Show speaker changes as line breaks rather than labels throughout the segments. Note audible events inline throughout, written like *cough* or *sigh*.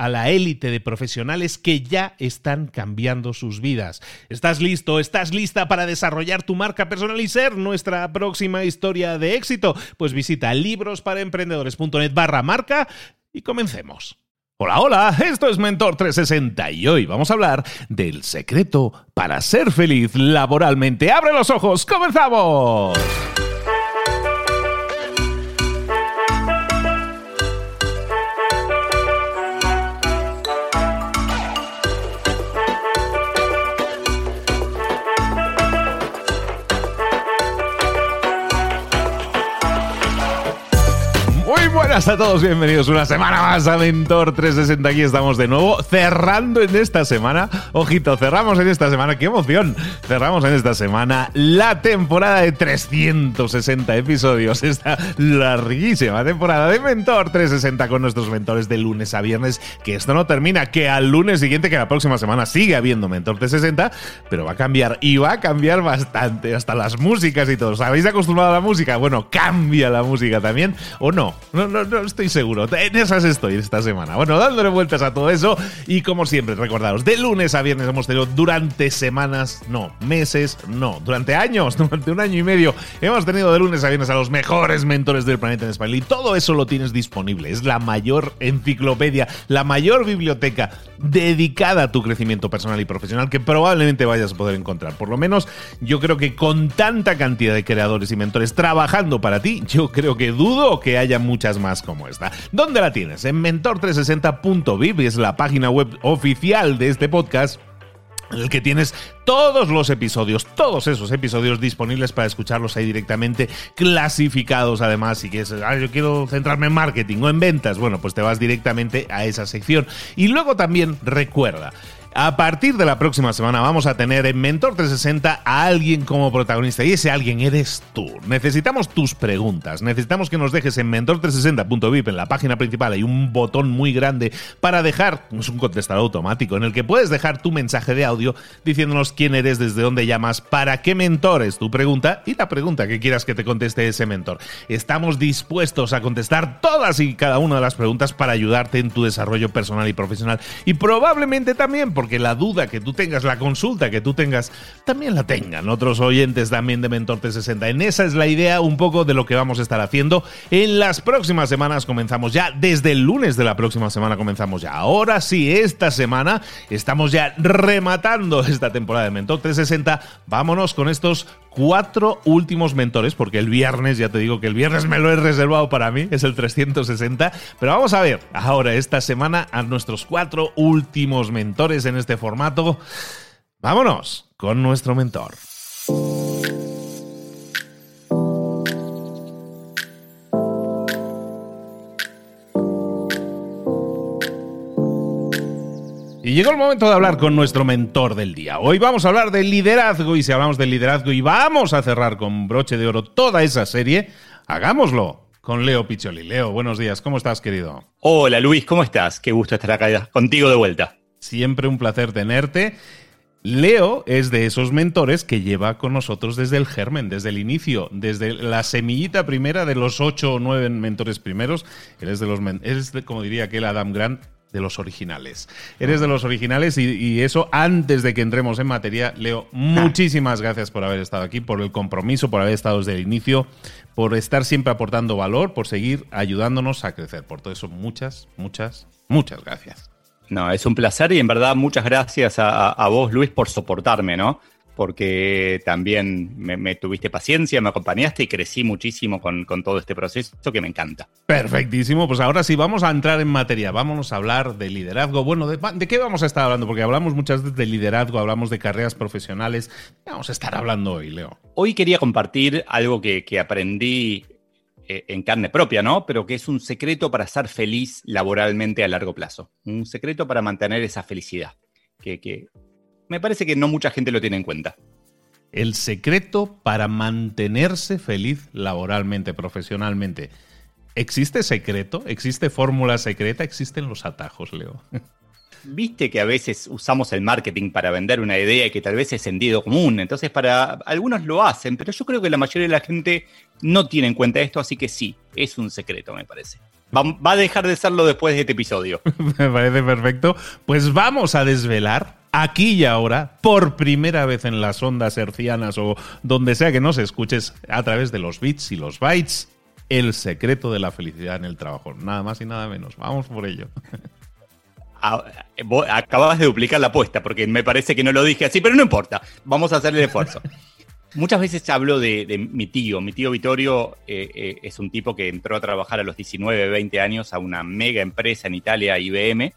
a la élite de profesionales que ya están cambiando sus vidas. ¿Estás listo? ¿Estás lista para desarrollar tu marca personal y ser nuestra próxima historia de éxito? Pues visita librosparaemprendedores.net barra marca y comencemos. Hola, hola, esto es Mentor 360 y hoy vamos a hablar del secreto para ser feliz laboralmente. ¡Abre los ojos! ¡Comenzamos! A todos, bienvenidos una semana más a Mentor 360. Aquí estamos de nuevo, cerrando en esta semana. Ojito, cerramos en esta semana, qué emoción. Cerramos en esta semana la temporada de 360 episodios. Esta larguísima temporada de Mentor 360 con nuestros mentores de lunes a viernes. Que esto no termina, que al lunes siguiente, que la próxima semana sigue habiendo Mentor 360, pero va a cambiar y va a cambiar bastante. Hasta las músicas y todo. ¿Os habéis acostumbrado a la música? Bueno, cambia la música también, ¿o no? No, no, no estoy seguro. En esas estoy esta semana. Bueno, dándole vueltas a todo eso. Y como siempre, recordaros, de lunes a viernes hemos tenido durante semanas, no, meses, no, durante años, *laughs* durante un año y medio, hemos tenido de lunes a viernes a los mejores mentores del planeta en español. Y todo eso lo tienes disponible. Es la mayor enciclopedia, la mayor biblioteca dedicada a tu crecimiento personal y profesional que probablemente vayas a poder encontrar. Por lo menos yo creo que con tanta cantidad de creadores y mentores trabajando para ti, yo creo que dudo que haya muchas más como esta. ¿Dónde la tienes? En mentor360.vip, es la página web oficial de este podcast en el que tienes todos los episodios, todos esos episodios disponibles para escucharlos ahí directamente, clasificados además, si quieres, ah, yo quiero centrarme en marketing o en ventas, bueno, pues te vas directamente a esa sección. Y luego también recuerda, a partir de la próxima semana vamos a tener en Mentor 360 a alguien como protagonista y ese alguien eres tú. Necesitamos tus preguntas, necesitamos que nos dejes en mentor360.vip en la página principal hay un botón muy grande para dejar, es un contestador automático en el que puedes dejar tu mensaje de audio diciéndonos quién eres, desde dónde llamas, para qué mentor es tu pregunta y la pregunta que quieras que te conteste ese mentor. Estamos dispuestos a contestar todas y cada una de las preguntas para ayudarte en tu desarrollo personal y profesional y probablemente también porque la duda que tú tengas, la consulta que tú tengas, también la tengan otros oyentes también de Mentor 360. En esa es la idea un poco de lo que vamos a estar haciendo. En las próximas semanas comenzamos ya, desde el lunes de la próxima semana comenzamos ya. Ahora sí, esta semana estamos ya rematando esta temporada de Mentor 360. Vámonos con estos cuatro últimos mentores, porque el viernes, ya te digo que el viernes me lo he reservado para mí, es el 360, pero vamos a ver ahora esta semana a nuestros cuatro últimos mentores en este formato. Vámonos con nuestro mentor. Y llegó el momento de hablar con nuestro mentor del día. Hoy vamos a hablar de liderazgo y si hablamos de liderazgo y vamos a cerrar con broche de oro toda esa serie, hagámoslo con Leo Picholi. Leo, buenos días, ¿cómo estás, querido?
Hola Luis, ¿cómo estás? Qué gusto estar acá contigo de vuelta.
Siempre un placer tenerte. Leo es de esos mentores que lleva con nosotros desde el germen, desde el inicio, desde la semillita primera de los ocho o nueve mentores primeros. Él es de los, es como diría aquel Adam Grant, de los originales. Eres de los originales y, eso antes de que entremos en materia, Leo, muchísimas gracias por haber estado aquí, por el compromiso, por haber estado desde el inicio, por estar siempre aportando valor, por seguir ayudándonos a crecer. Por todo eso, muchas, muchas, muchas gracias.
No, es un placer y en verdad muchas gracias a, a vos, Luis, por soportarme, ¿no? Porque también me, tuviste paciencia, me acompañaste y crecí muchísimo con, todo este proceso que me encanta.
Perfectísimo, pues ahora sí, vamos a entrar en materia, vámonos a hablar de liderazgo. Bueno, ¿de, qué vamos a estar hablando? Porque hablamos muchas veces de liderazgo, hablamos de carreras profesionales. ¿Qué vamos a estar hablando hoy, Leo?
Hoy quería compartir algo que, aprendí eh, en carne propia, ¿no? Pero que es un secreto para ser feliz laboralmente a largo plazo. Un secreto para mantener esa felicidad. Que, que, me parece que no mucha gente lo tiene en cuenta.
El secreto para mantenerse feliz laboralmente, profesionalmente. ¿Existe secreto? ¿Existe fórmula secreta? ¿Existen los atajos, Leo? *laughs*
Viste que a veces usamos el marketing para vender una idea y que tal vez es sentido común. Entonces, para algunos lo hacen, pero yo creo que la mayoría de la gente no tiene en cuenta esto, así que sí, es un secreto, me parece. Va, va a dejar de serlo después de este episodio. *laughs*
me parece perfecto. Pues vamos a desvelar aquí y ahora, por primera vez en las ondas hercianas o donde sea que nos escuches a través de los bits y los bytes, el secreto de la felicidad en el trabajo. Nada más y nada menos. Vamos por ello. *laughs*
Ah, acabas de duplicar la apuesta porque me parece que no lo dije así, pero no importa. Vamos a hacer el esfuerzo. *laughs* Muchas veces hablo de, mi tío. Mi tío Vittorio eh, eh, es un tipo que entró a trabajar a los 19, 20 años a una mega empresa en Italia, IBM,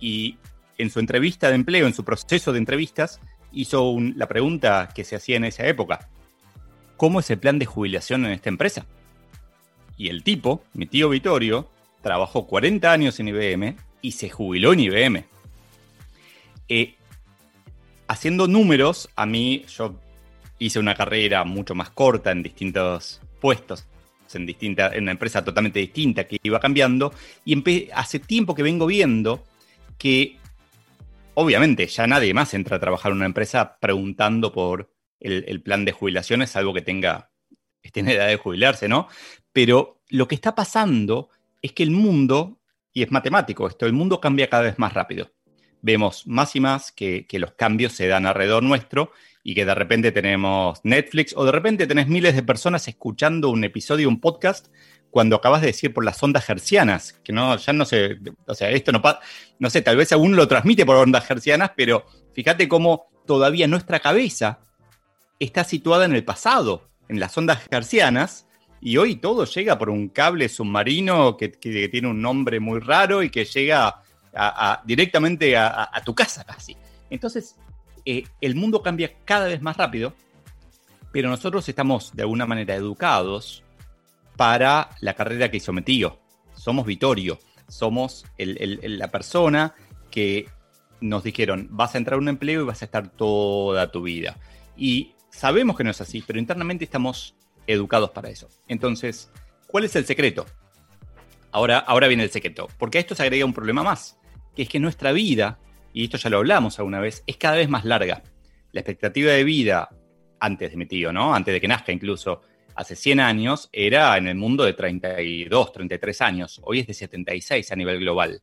y en su entrevista de empleo, en su proceso de entrevistas, hizo la pregunta que se hacía en esa época. ¿Cómo es el plan de jubilación en esta empresa? Y el tipo, mi tío Vittorio, trabajó 40 años en IBM y se jubiló en IBM. Eh, haciendo números, a mí yo hice una carrera mucho más corta en distintos puestos, en, distinta, en una empresa totalmente distinta que iba cambiando, y hace tiempo que vengo viendo que obviamente ya nadie más entra a trabajar en una empresa preguntando por el, plan de jubilaciones, salvo que tenga, esté en edad de jubilarse, ¿no? Pero lo que está pasando es que el mundo, y es matemático esto, el mundo cambia cada vez más rápido. Vemos más y más que, que los cambios se dan alrededor nuestro y que de repente tenemos Netflix o de repente tenés miles de personas escuchando un episodio, un podcast cuando acabas de decir por las ondas hercianas, que no, ya no sé, o sea, esto no pasa, no sé, tal vez aún lo transmite por ondas hercianas, pero fíjate cómo todavía nuestra cabeza está situada en el pasado, en las ondas hercianas, y hoy todo llega por un cable submarino que, tiene un nombre muy raro y que llega directamente a, tu casa casi. Entonces, eh, el mundo cambia cada vez más rápido, pero nosotros estamos de alguna manera educados para la carrera que hizo Metío. Somos Vitorio, somos la persona que nos dijeron, vas a entrar a un empleo y vas a estar toda tu vida. Y sabemos que no es así, pero internamente estamos educados para eso. Entonces, ¿cuál es el secreto? Ahora, ahora viene el secreto, porque a esto se agrega un problema más, que es que nuestra vida, y esto ya lo hablamos alguna vez, es cada vez más larga. La expectativa de vida antes de mi tío, ¿no? Antes de que nazca incluso, hace 100 años era en el mundo de 32, 33 años. Hoy es de 76 a nivel global.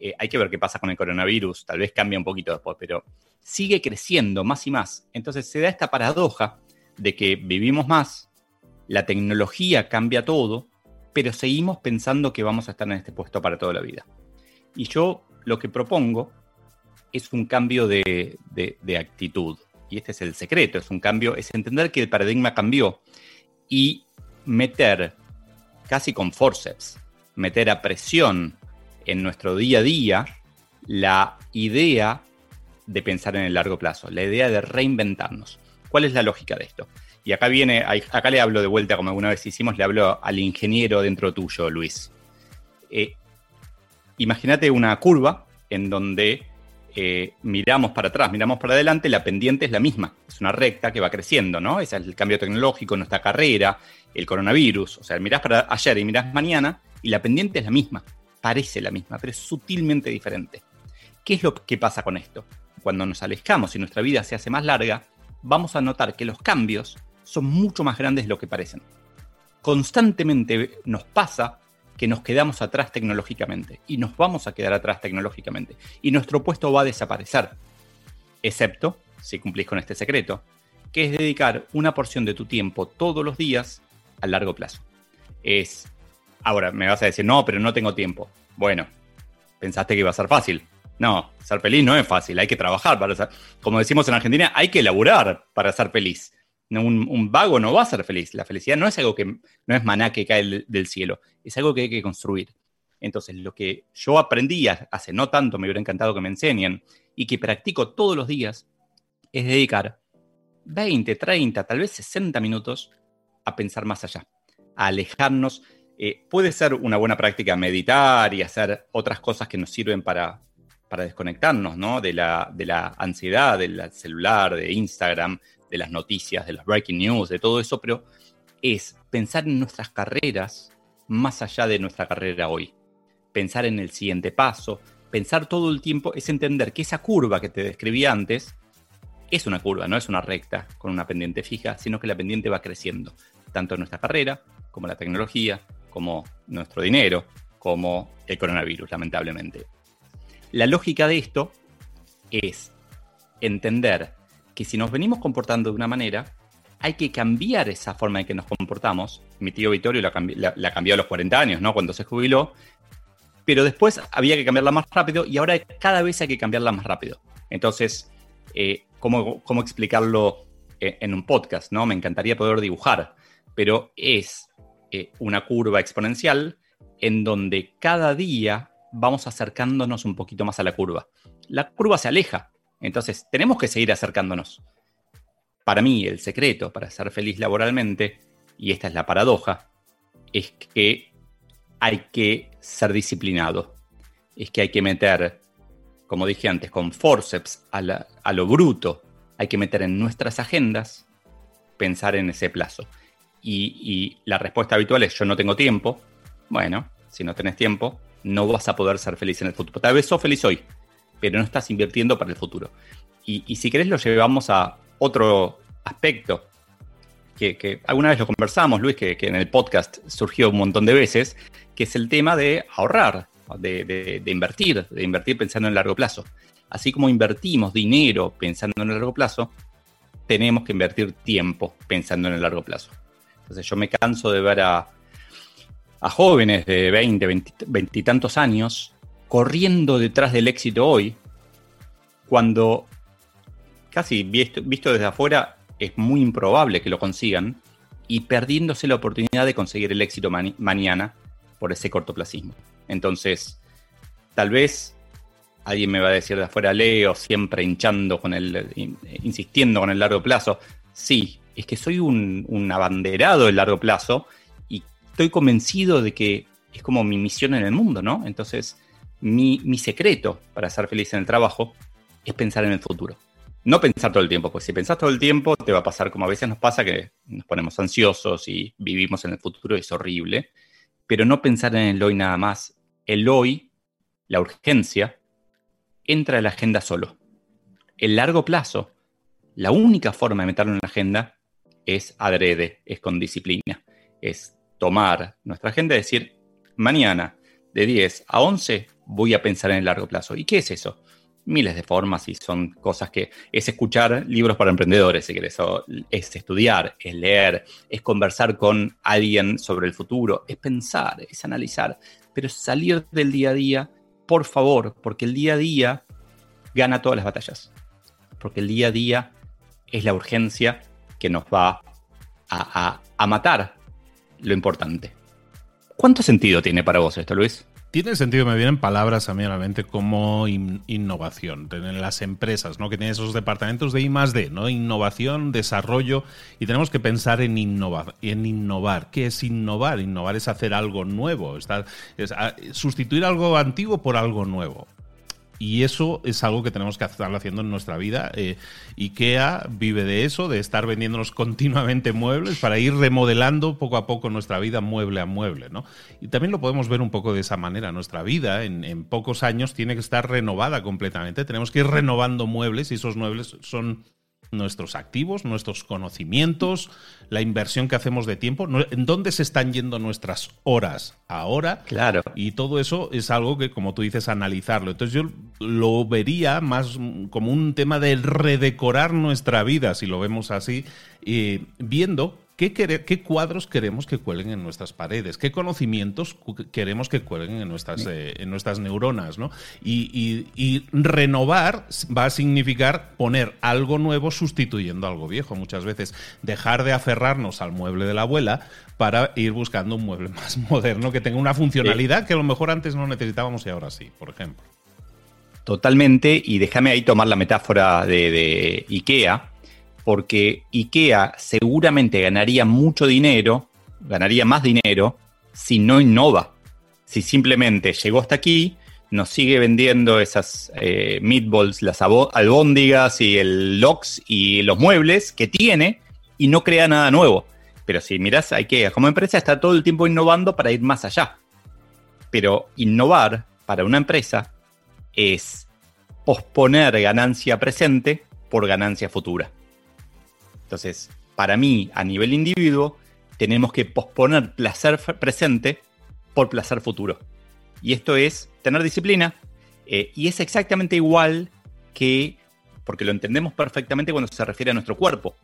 Eh, hay que ver qué pasa con el coronavirus, tal vez cambia un poquito después, pero sigue creciendo más y más. Entonces se da esta paradoja de que vivimos más, la tecnología cambia todo, pero seguimos pensando que vamos a estar en este puesto para toda la vida. Y yo lo que propongo es un cambio de, de actitud. Y este es el secreto, es un cambio, es entender que el paradigma cambió y meter casi con forceps, meter a presión en nuestro día a día la idea de pensar en el largo plazo, la idea de reinventarnos. ¿Cuál es la lógica de esto? Y acá viene, acá le hablo de vuelta, como alguna vez hicimos, le hablo al ingeniero dentro tuyo, Luis. Eh, imagínate una curva en donde eh, miramos para atrás, miramos para adelante, la pendiente es la misma. Es una recta que va creciendo, ¿no? Ese es el cambio tecnológico, nuestra carrera, el coronavirus. O sea, mirás para ayer y mirás mañana y la pendiente es la misma. Parece la misma, pero es sutilmente diferente. ¿Qué es lo que pasa con esto? Cuando nos alejamos y nuestra vida se hace más larga, vamos a notar que los cambios son mucho más grandes de lo que parecen. Constantemente nos pasa que nos quedamos atrás tecnológicamente y nos vamos a quedar atrás tecnológicamente y nuestro puesto va a desaparecer, excepto si cumplís con este secreto, que es dedicar una porción de tu tiempo todos los días a largo plazo. Es, ahora me vas a decir, no, pero no tengo tiempo. Bueno, pensaste que iba a ser fácil. No, ser feliz no es fácil, hay que trabajar para ser, como decimos en Argentina, hay que laburar para ser feliz. Un, vago no va a ser feliz. La felicidad no es algo que no es maná que cae del, cielo, es algo que hay que construir. Entonces, lo que yo aprendí hace no tanto, me hubiera encantado que me enseñen, y que practico todos los días, es dedicar 20, 30, tal vez 60 minutos a pensar más allá, a alejarnos. Eh, puede ser una buena práctica meditar y hacer otras cosas que nos sirven para, para desconectarnos ¿no? de, la, de la ansiedad del celular, de Instagram, de las noticias, de los breaking news, de todo eso, pero es pensar en nuestras carreras más allá de nuestra carrera hoy. Pensar en el siguiente paso, pensar todo el tiempo es entender que esa curva que te describí antes es una curva, no es una recta con una pendiente fija, sino que la pendiente va creciendo, tanto en nuestra carrera como la tecnología, como nuestro dinero, como el coronavirus, lamentablemente. La lógica de esto es entender que si nos venimos comportando de una manera, hay que cambiar esa forma en que nos comportamos. Mi tío Vittorio la, cambió a los 40 años, ¿no? Cuando se jubiló. Pero después había que cambiarla más rápido y ahora cada vez hay que cambiarla más rápido. Entonces, eh, ¿cómo, explicarlo eh, en un podcast? ¿no? Me encantaría poder dibujar, pero es eh, una curva exponencial en donde cada día vamos acercándonos un poquito más a la curva. La curva se aleja, entonces, tenemos que seguir acercándonos. Para mí, el secreto para ser feliz laboralmente, y esta es la paradoja, es que hay que ser disciplinado. Es que hay que meter, como dije antes, con forceps a, lo bruto. Hay que meter en nuestras agendas pensar en ese plazo. Y, la respuesta habitual es yo no tengo tiempo. Bueno, si no tenés tiempo, no vas a poder ser feliz en el futuro. Tal vez sos feliz hoy, pero no estás invirtiendo para el futuro. Y, si querés lo llevamos a otro aspecto, que, alguna vez lo conversamos, Luis, que, en el podcast surgió un montón de veces, que es el tema de ahorrar, de, invertir, de invertir pensando en largo plazo. Así como invertimos dinero pensando en el largo plazo, tenemos que invertir tiempo pensando en el largo plazo. Entonces yo me canso de ver a, jóvenes de 20, 20 y tantos años corriendo detrás del éxito hoy, cuando casi visto, desde afuera es muy improbable que lo consigan, y perdiéndose la oportunidad de conseguir el éxito mañana por ese cortoplacismo. Entonces, tal vez alguien me va a decir de afuera, Leo, siempre hinchando con el, insistiendo con el largo plazo. Sí, es que soy un, un abanderado del largo plazo y estoy convencido de que es como mi misión en el mundo, ¿no? Entonces, mi, secreto para ser feliz en el trabajo es pensar en el futuro. No pensar todo el tiempo, pues si pensás todo el tiempo te va a pasar como a veces nos pasa que nos ponemos ansiosos y vivimos en el futuro, es horrible, pero no pensar en el hoy nada más. El hoy, la urgencia, entra en la agenda solo. El largo plazo, la única forma de meterlo en la agenda es adrede, es con disciplina, es tomar nuestra agenda y decir, mañana de 10 a 11 voy a pensar en el largo plazo. ¿Y qué es eso? Miles de formas y son cosas que es escuchar libros para emprendedores, si querés, es estudiar, es leer, es conversar con alguien sobre el futuro, es pensar, es analizar, pero salir del día a día, por favor, porque el día a día gana todas las batallas. Porque el día a día es la urgencia que nos va a, a matar lo importante. ¿Cuánto sentido tiene para vos esto, Luis?
Tiene sentido, me vienen palabras a mí a la mente como innovación. En las empresas, ¿no? Que tienen esos departamentos de I más D, ¿no? Innovación, desarrollo, y tenemos que pensar en, innovar, en innovar. ¿Qué es innovar? Innovar es hacer algo nuevo, es sustituir algo antiguo por algo nuevo. Y eso es algo que tenemos que estar haciendo en nuestra vida. Eh, IKEA vive de eso, de estar vendiéndonos *laughs* continuamente muebles para ir remodelando poco a poco nuestra vida mueble a mueble. ¿no? Y también lo podemos ver un poco de esa manera. Nuestra vida en, en pocos años tiene que estar renovada completamente. Tenemos que ir renovando muebles y esos muebles son nuestros activos, nuestros conocimientos, la inversión que hacemos de tiempo, en dónde se están yendo nuestras horas ahora.
Claro.
Y todo eso es algo que, como tú dices, analizarlo. Entonces yo lo vería más como un tema de redecorar nuestra vida, si lo vemos así, eh, viendo ¿Qué, cuadros queremos que cuelguen en nuestras paredes? ¿Qué conocimientos queremos que cuelguen en nuestras, eh, en nuestras neuronas? ¿no? Y, renovar va a significar poner algo nuevo sustituyendo algo viejo. Muchas veces dejar de aferrarnos al mueble de la abuela para ir buscando un mueble *laughs* más moderno que tenga una funcionalidad que a lo mejor antes no necesitábamos y ahora sí, por ejemplo.
Totalmente, y déjame ahí tomar la metáfora de, de IKEA, porque IKEA seguramente ganaría mucho dinero, ganaría más dinero, si no innova. Si simplemente llegó hasta aquí, nos sigue vendiendo esas eh, meatballs, las albóndigas y el lox y los muebles que tiene y no crea nada nuevo. Pero si miras a IKEA como empresa, está todo el tiempo innovando para ir más allá. Pero innovar para una empresa es posponer ganancia presente por ganancia futura. Entonces, para mí, a nivel individuo, tenemos que posponer placer presente por placer futuro. Y esto es tener disciplina. Eh, y es exactamente igual que, porque lo entendemos perfectamente cuando se refiere a nuestro cuerpo.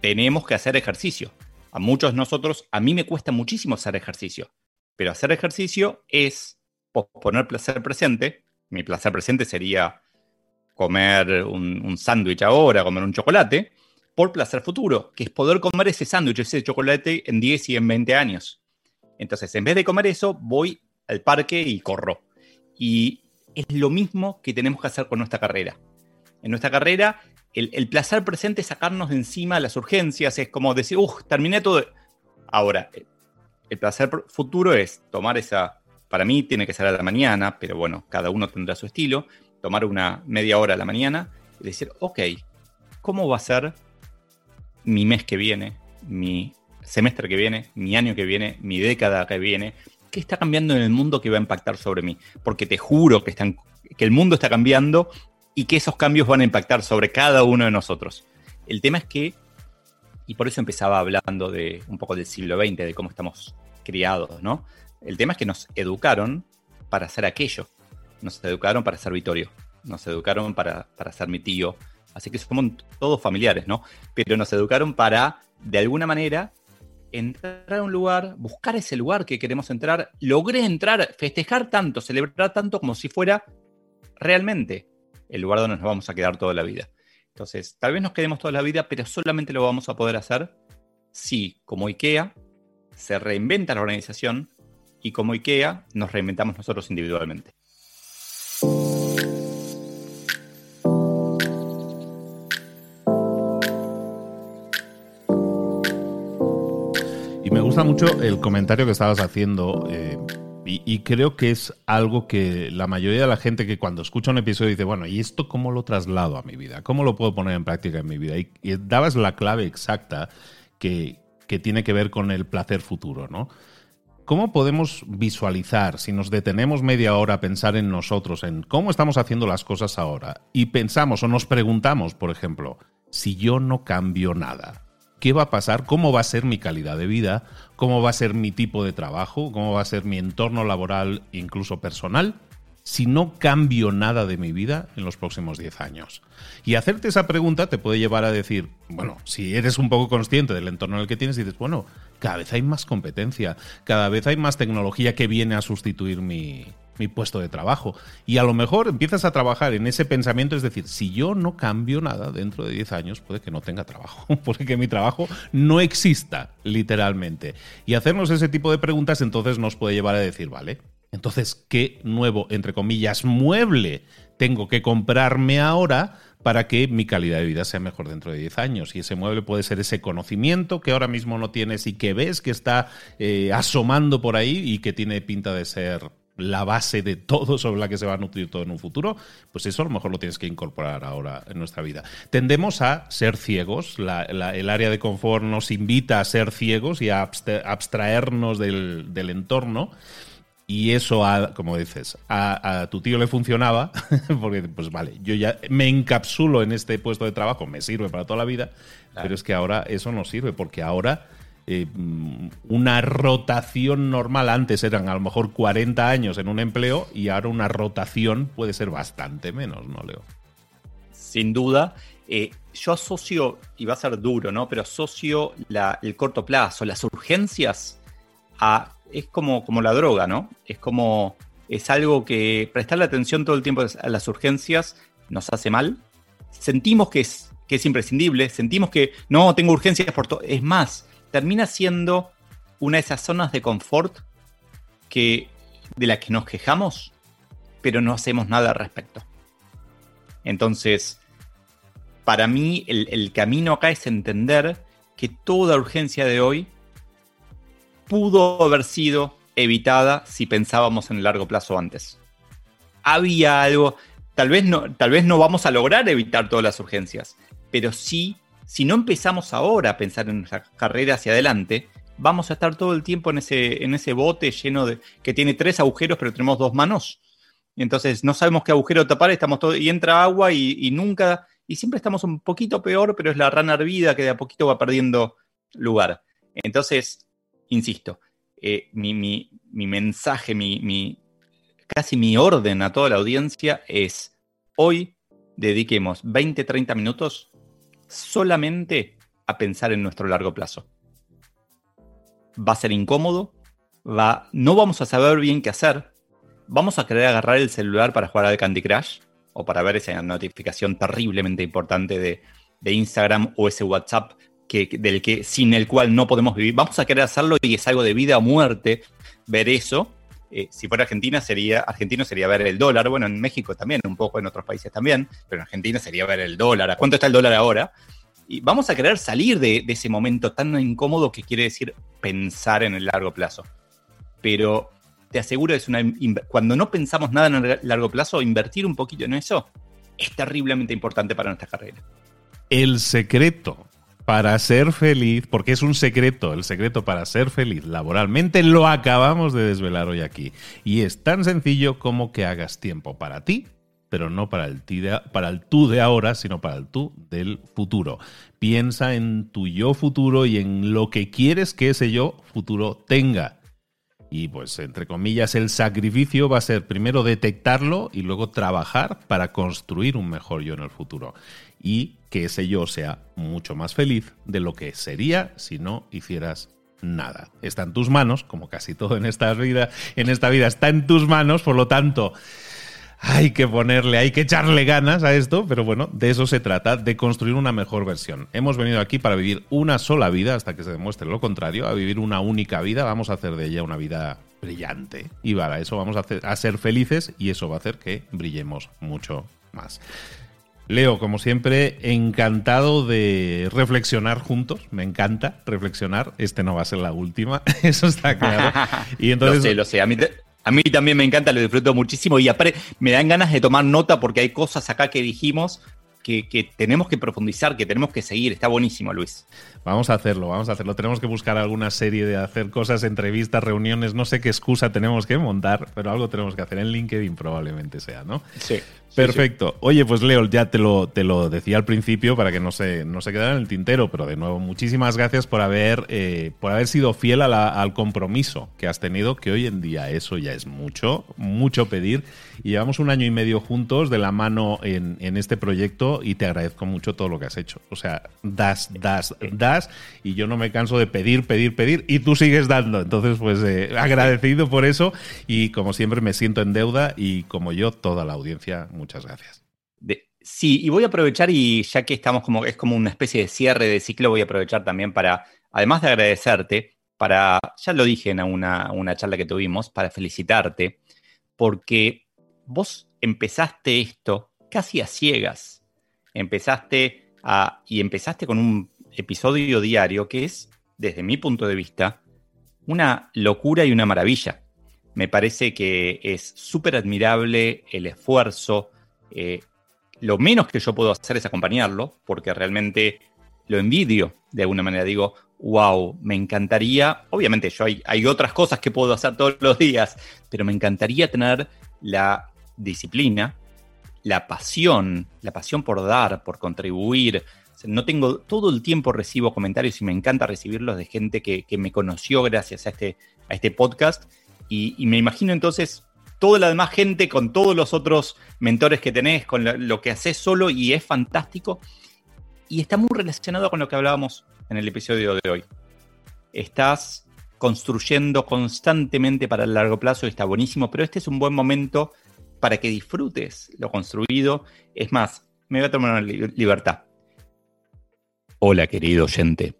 Tenemos que hacer ejercicio. A muchos de nosotros, a mí me cuesta muchísimo hacer ejercicio. Pero hacer ejercicio es posponer placer presente. Mi placer presente sería comer un, un sándwich ahora, comer un chocolate por placer futuro, que es poder comer ese sándwich, ese chocolate en 10 y en 20 años. Entonces, en vez de comer eso, voy al parque y corro. Y es lo mismo que tenemos que hacer con nuestra carrera. En nuestra carrera, el, placer presente es sacarnos de encima las urgencias, es como decir, uff, terminé todo. Ahora, el placer futuro es tomar esa, para mí tiene que ser a la mañana, pero bueno, cada uno tendrá su estilo, tomar una media hora a la mañana y decir, ok, ¿cómo va a ser mi mes que viene, mi semestre que viene, mi año que viene, mi década que viene, qué está cambiando en el mundo que va a impactar sobre mí. Porque te juro que, están, que el mundo está cambiando y que esos cambios van a impactar sobre cada uno de nosotros. El tema es que, y por eso empezaba hablando de un poco del siglo XX, de cómo estamos criados, ¿no? El tema es que nos educaron para hacer aquello. Nos educaron para ser Vitorio. Nos educaron para, para ser mi tío, Así que somos todos familiares, ¿no? Pero nos educaron para, de alguna manera, entrar a un lugar, buscar ese lugar que queremos entrar. Logré entrar, festejar tanto, celebrar tanto como si fuera realmente el lugar donde nos vamos a quedar toda la vida. Entonces, tal vez nos quedemos toda la vida, pero solamente lo vamos a poder hacer si, como IKEA, se reinventa la organización y como IKEA nos reinventamos nosotros individualmente.
Gusta mucho el comentario que estabas haciendo eh, y, creo que es algo que la mayoría de la gente que cuando escucha un episodio dice, bueno, ¿y esto cómo lo traslado a mi vida? ¿Cómo lo puedo poner en práctica en mi vida? Y, dabas la clave exacta que, que tiene que ver con el placer futuro, ¿no? ¿Cómo podemos visualizar, si nos detenemos media hora a pensar en nosotros, en cómo estamos haciendo las cosas ahora, y pensamos o nos preguntamos, por ejemplo, si yo no cambio nada, qué va a pasar, cómo va a ser mi calidad de vida, cómo va a ser mi tipo de trabajo, cómo va a ser mi entorno laboral, incluso personal, si no cambio nada de mi vida en los próximos 10 años. Y hacerte esa pregunta te puede llevar a decir, bueno, si eres un poco consciente del entorno en el que tienes, dices, bueno, cada vez hay más competencia, cada vez hay más tecnología que viene a sustituir mi, mi puesto de trabajo. Y a lo mejor empiezas a trabajar en ese pensamiento, es decir, si yo no cambio nada dentro de 10 años, puede que no tenga trabajo, *laughs* puede que mi trabajo no exista, literalmente. Y hacernos ese tipo de preguntas entonces nos puede llevar a decir, vale, entonces, ¿qué nuevo, entre comillas, mueble tengo que comprarme ahora para que mi calidad de vida sea mejor dentro de 10 años. Y ese mueble puede ser ese conocimiento que ahora mismo no tienes y que ves que está eh, asomando por ahí y que tiene pinta de ser la base de todo sobre la que se va a nutrir todo en un futuro, pues eso a lo mejor lo tienes que incorporar ahora en nuestra vida. Tendemos a ser ciegos, el área de confort nos invita a ser ciegos y a abstraernos del, entorno. Y eso, como dices, a, tu tío le funcionaba, *laughs* porque pues vale, yo ya me encapsulo en este puesto de trabajo, me sirve para toda la vida, pero es que ahora eso no sirve, porque ahora eh, una rotación normal. Antes eran a lo mejor 40 años en un empleo y ahora una rotación puede ser bastante menos, ¿no, Leo?
Sin duda. Eh, yo asocio, y va a ser duro, ¿no? Pero asocio el corto plazo, las urgencias, es como, como la droga, ¿no? Es como, es algo que prestarle atención todo el tiempo a las urgencias nos hace mal. Sentimos que es, que es imprescindible, sentimos que no tengo urgencias por todo. Es más, termina siendo una de esas zonas de confort que, de las que nos quejamos, pero no hacemos nada al respecto. Entonces, para mí el, camino acá es entender que toda urgencia de hoy pudo haber sido evitada si pensábamos en el largo plazo antes. Había algo, tal vez no, tal vez no vamos a lograr evitar todas las urgencias, pero sí si no empezamos ahora a pensar en nuestra carrera hacia adelante, vamos a estar todo el tiempo en ese, en ese bote lleno de. que tiene tres agujeros, pero tenemos dos manos. Entonces no sabemos qué agujero tapar, estamos todo, y entra agua y, nunca. Y siempre estamos un poquito peor, pero es la rana hervida que de a poquito va perdiendo lugar. Entonces, insisto, eh, mi, mensaje, mi, casi mi orden a toda la audiencia es: hoy dediquemos 20, 30 minutos solamente a pensar en nuestro largo plazo. Va a ser incómodo, va, no vamos a saber bien qué hacer, vamos a querer agarrar el celular para jugar al Candy Crush o para ver esa notificación terriblemente importante de, Instagram o ese WhatsApp que, del que, sin el cual no podemos vivir. Vamos a querer hacerlo y es algo de vida o muerte ver eso. Eh, si fuera Argentina sería, argentino sería ver el dólar, bueno, en México también, un poco en otros países también, pero en Argentina sería ver el dólar, ¿a cuánto está el dólar ahora? Y vamos a querer salir de, ese momento tan incómodo que quiere decir pensar en el largo plazo. Pero te aseguro, es una, cuando no pensamos nada en el largo plazo, invertir un poquito en eso es terriblemente importante para nuestra carrera.
El secreto para ser feliz, porque es un secreto, el secreto para ser feliz laboralmente, lo acabamos de desvelar hoy aquí. Y es tan sencillo como que hagas tiempo para ti pero no para el, para el tú de ahora, sino para el tú del futuro. Piensa en tu yo futuro y en lo que quieres que ese yo futuro tenga. Y pues, entre comillas, el sacrificio va a ser primero detectarlo y luego trabajar para construir un mejor yo en el futuro. Y que ese yo sea mucho más feliz de lo que sería si no hicieras nada. Está en tus manos, como casi todo en esta vida, en esta vida está en tus manos, por lo tanto, hay que ponerle, hay que echarle ganas a esto, pero bueno, de eso se trata, de construir una mejor versión. Hemos venido aquí para vivir una sola vida hasta que se demuestre lo contrario, a vivir una única vida, vamos a hacer de ella una vida brillante. Y para eso vamos a, a ser felices y eso va a hacer que brillemos mucho más. Leo, como siempre, encantado de reflexionar juntos. Me encanta reflexionar. Este no va a ser la última, *laughs* eso está claro.
Y entonces, lo sé, lo sé. A mí, a mí también me encanta, lo disfruto muchísimo y aparte me dan ganas de tomar nota porque hay cosas acá que dijimos que, que, tenemos que profundizar, que tenemos que seguir. Está buenísimo, Luis.
Vamos a hacerlo, vamos a hacerlo. Tenemos que buscar alguna serie de hacer cosas, entrevistas, reuniones. No sé qué excusa tenemos que montar, pero algo tenemos que hacer en LinkedIn probablemente sea, ¿no?
Sí.
Perfecto. Oye, pues Leo, ya te lo, te lo decía al principio para que no se, no se quedara en el tintero, pero de nuevo, muchísimas gracias por haber, eh, por haber sido fiel al compromiso que has tenido, que hoy en día eso ya es mucho, mucho pedir. Y llevamos un año y medio juntos de la mano en, en este proyecto y te agradezco mucho todo lo que has hecho. O sea, das, das, das y yo no me canso de pedir, pedir, pedir y tú sigues dando. Entonces, pues eh, agradecido por eso y como siempre me siento en deuda y como yo, toda la audiencia. Muchas gracias.
sí, y voy a aprovechar y ya que estamos como, es como una especie de cierre de ciclo, voy a aprovechar también para, además de agradecerte, para, ya lo dije en una, una charla que tuvimos, para felicitarte, porque vos empezaste esto casi a ciegas. Empezaste a, y empezaste con un episodio diario que es, desde mi punto de vista, una locura y una maravilla Me parece que es súper admirable el esfuerzo. Eh, lo menos que yo puedo hacer es acompañarlo, porque realmente lo envidio de alguna manera. Digo, wow, me encantaría, obviamente yo hay, hay, otras cosas que puedo hacer todos los días, pero me encantaría tener la disciplina, la pasión, la pasión por dar, por contribuir. No tengo, todo el tiempo recibo comentarios y me encanta recibirlos de gente que, me conoció gracias a este, a este podcast. Y, me imagino entonces toda la demás gente con todos los otros mentores que tenés, con lo, lo que haces solo y es fantástico. Y está muy relacionado con lo que hablábamos en el episodio de hoy. Estás construyendo constantemente para el largo plazo y está buenísimo, pero este es un buen momento para que disfrutes lo construido. Es más, me voy a tomar una libertad. Hola, querido oyente.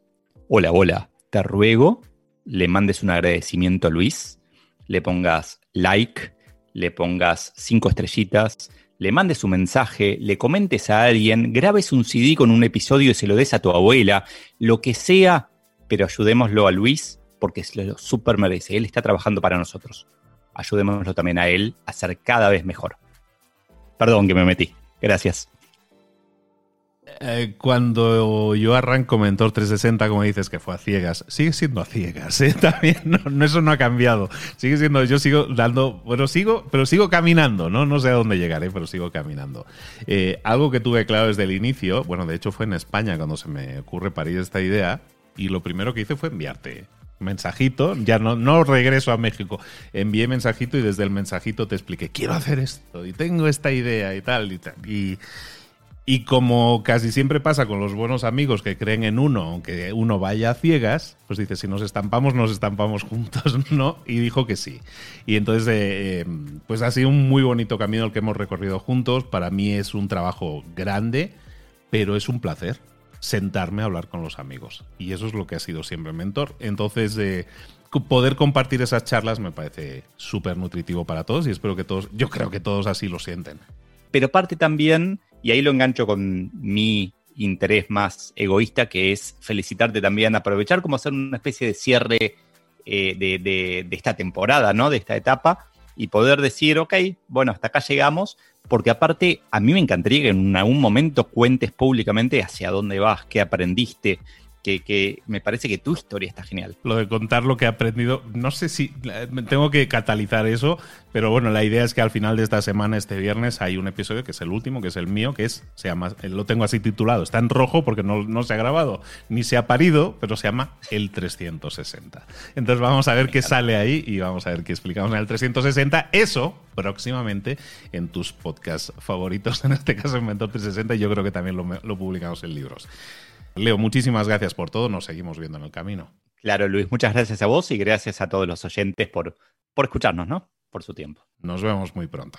Hola, hola. Te ruego le mandes un agradecimiento a Luis, le pongas like, le pongas cinco estrellitas, le mandes un mensaje, le comentes a alguien, grabes un CD con un episodio y se lo des a tu abuela, lo que sea, pero ayudémoslo a Luis porque se lo super merece. Él está trabajando para nosotros ayudémoslo también a él a ser cada vez mejor. Perdón que me metí. Gracias.
Eh, cuando yo arranco Mentor 360, como dices, que fue a ciegas, sigue siendo a ciegas, ¿eh? *laughs* También, no, eso no ha cambiado. Sigue siendo, yo sigo dando, bueno, sigo, pero sigo caminando, ¿no? No sé a dónde llegaré, pero sigo caminando. Eh, algo que tuve claro desde el inicio, bueno, de hecho fue en España cuando se me ocurre parir esta idea, y lo primero que hice fue enviarte mensajito, ya no, no regreso a México, envié mensajito y desde el mensajito te expliqué, quiero hacer esto y tengo esta idea y tal y tal. Y, y como casi siempre pasa con los buenos amigos que creen en uno, aunque uno vaya a ciegas, pues dice, si nos estampamos, nos estampamos juntos, *laughs* ¿no? Y dijo que sí. Y entonces, eh, eh, pues ha sido un muy bonito camino el que hemos recorrido juntos. Para mí es un trabajo grande, pero es un placer sentarme a hablar con los amigos. Y eso es lo que ha sido siempre mentor. Entonces, eh, poder compartir esas charlas me parece súper nutritivo para todos y espero que todos, yo creo que todos así lo sienten.
Pero parte también, y ahí lo engancho con mi interés más egoísta, que es felicitarte también, aprovechar como hacer una especie de cierre eh, de, de, esta temporada, ¿no? De esta etapa, y poder decir, ok, bueno, hasta acá llegamos, porque aparte a mí me encantaría que en algún momento cuentes públicamente hacia dónde vas, qué aprendiste, que, me parece que tu historia está genial.
Lo de contar lo que he aprendido, no sé si tengo que catalizar eso, pero bueno, la idea es que al final de esta semana, este viernes, hay un episodio que es el último, que es el mío, que es, se llama, lo tengo así titulado, está en rojo porque no, no se ha grabado ni se ha parido, pero se llama El 360. Entonces vamos a ver qué sale ahí y vamos a ver qué explicamos en el 360. Eso próximamente en tus podcasts favoritos, *laughs* en este caso en Mentor 360, y yo creo que también lo, lo publicamos en libros. Leo, muchísimas gracias por todo. Nos seguimos viendo en el camino.
Claro, Luis, muchas gracias a vos y gracias a todos los oyentes por, por escucharnos, ¿no? Por su tiempo.
Nos vemos muy pronto.